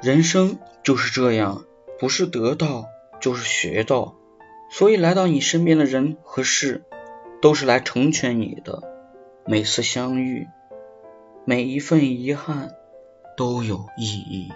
人生就是这样不是得到就是学到。所以来到你身边的人和事都是来成全你的每次相遇每一份遗憾都有意义。